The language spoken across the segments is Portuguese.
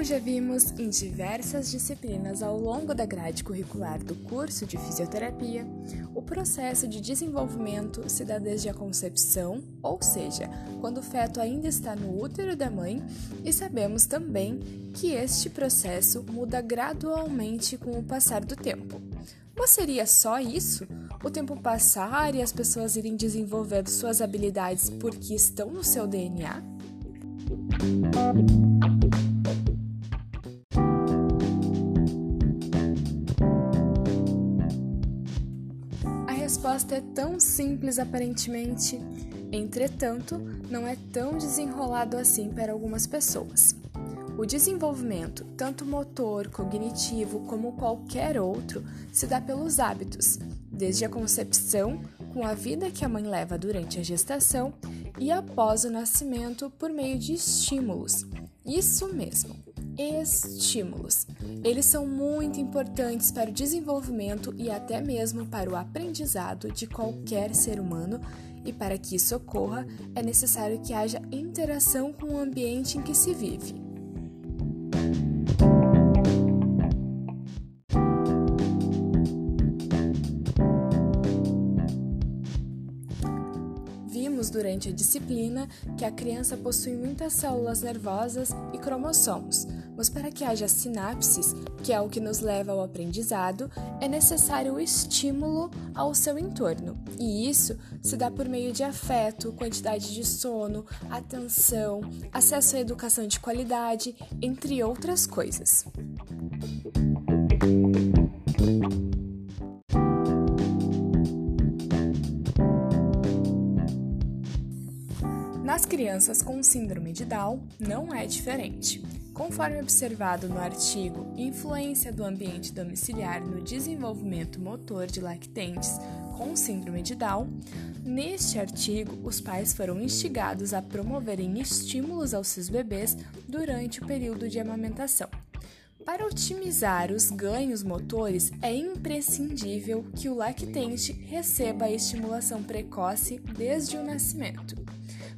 Como já vimos em diversas disciplinas ao longo da grade curricular do curso de fisioterapia, o processo de desenvolvimento se dá desde a concepção, ou seja, quando o feto ainda está no útero da mãe, e sabemos também que este processo muda gradualmente com o passar do tempo. Mas seria só isso? O tempo passar e as pessoas irem desenvolvendo suas habilidades porque estão no seu DNA? A resposta é tão simples aparentemente, entretanto, não é tão desenrolado assim para algumas pessoas. O desenvolvimento, tanto motor, cognitivo como qualquer outro, se dá pelos hábitos, desde a concepção, com a vida que a mãe leva durante a gestação e após o nascimento por meio de estímulos. Isso mesmo, estímulos. Eles são muito importantes para o desenvolvimento e até mesmo para o aprendizado de qualquer ser humano. E para que isso ocorra, é necessário que haja interação com o ambiente em que se vive. Vimos durante a disciplina que a criança possui muitas células nervosas e cromossomos, mas para que haja sinapses, que é o que nos leva ao aprendizado, é necessário o estímulo ao seu entorno. E isso se dá por meio de afeto, quantidade de sono, atenção, acesso à educação de qualidade, entre outras coisas. Nas crianças com síndrome de Down, não é diferente. Conforme observado no artigo Influência do ambiente domiciliar no desenvolvimento motor de lactentes com síndrome de Down, neste artigo os pais foram instigados a promoverem estímulos aos seus bebês durante o período de amamentação. Para otimizar os ganhos motores, é imprescindível que o lactente receba a estimulação precoce desde o nascimento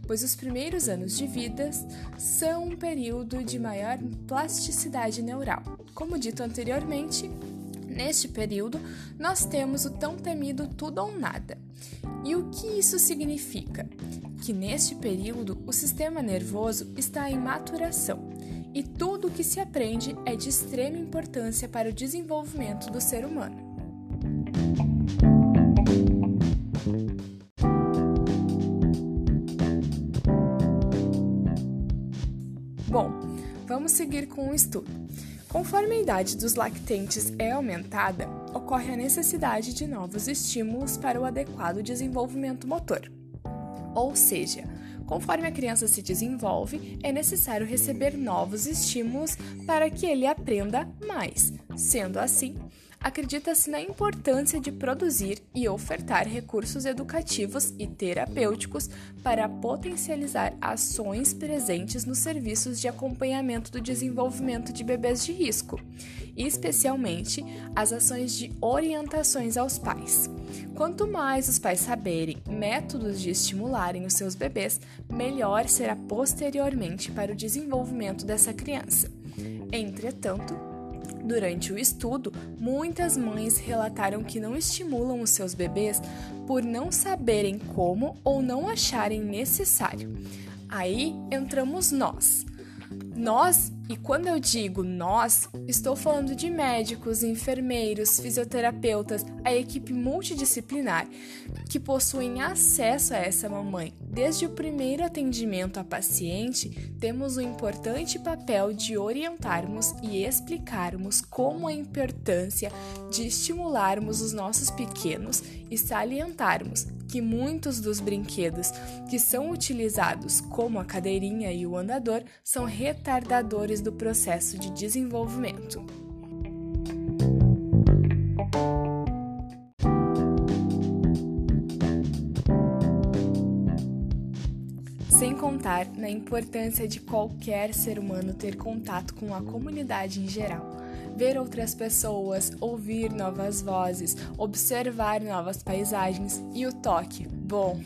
pois os primeiros anos de vida são um período de maior plasticidade neural. Como dito anteriormente, neste período nós temos o tão temido tudo ou nada. E o que isso significa? Que neste período o sistema nervoso está em maturação e tudo o que se aprende é de extrema importância para o desenvolvimento do ser humano. Vamos seguir com o estudo. Conforme a idade dos lactentes é aumentada, ocorre a necessidade de novos estímulos para o adequado desenvolvimento motor. Ou seja, conforme a criança se desenvolve, é necessário receber novos estímulos para que ele aprenda mais. Sendo assim, acredita-se na importância de produzir e ofertar recursos educativos e terapêuticos para potencializar ações presentes nos serviços de acompanhamento do desenvolvimento de bebês de risco, especialmente as ações de orientações aos pais. Quanto mais os pais saberem métodos de estimularem os seus bebês, melhor será posteriormente para o desenvolvimento dessa criança. Entretanto, Durante o estudo, muitas mães relataram que não estimulam os seus bebês por não saberem como ou não acharem necessário. Aí entramos nós. Nós, e quando eu digo nós, estou falando de médicos, enfermeiros, fisioterapeutas, a equipe multidisciplinar que possuem acesso a essa mamãe. Desde o primeiro atendimento à paciente, temos o importante papel de orientarmos e explicarmos como a importância de estimularmos os nossos pequenos e salientarmos que muitos dos brinquedos que são utilizados, como a cadeirinha e o andador, são retardadores do processo de desenvolvimento. Sem contar na importância de qualquer ser humano ter contato com a comunidade em geral ver outras pessoas, ouvir novas vozes, observar novas paisagens e o toque. Bom,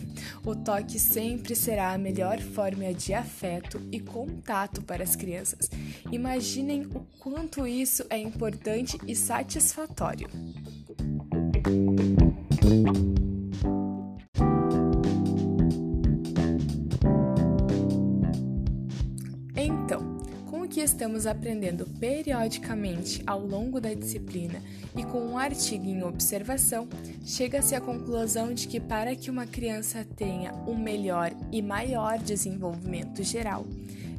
o toque sempre será a melhor forma de afeto e contato para as crianças. Imaginem o quanto isso é importante e satisfatório. Então, que estamos aprendendo periodicamente ao longo da disciplina e com um artigo em observação, chega-se à conclusão de que para que uma criança tenha um melhor e maior desenvolvimento geral,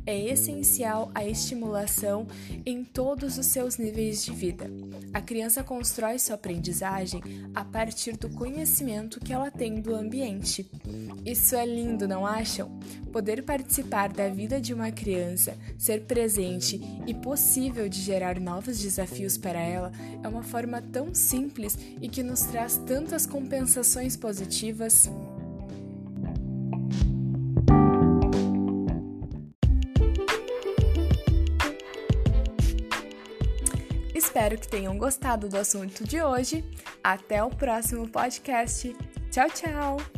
é essencial a estimulação em todos os seus níveis de vida. A criança constrói sua aprendizagem a partir do conhecimento que ela tem do ambiente. Isso é lindo, não acham? Poder participar da vida de uma criança, ser presente e possível de gerar novos desafios para ela é uma forma tão simples e que nos traz tantas compensações positivas. Espero que tenham gostado do assunto de hoje. Até o próximo podcast. Tchau, tchau!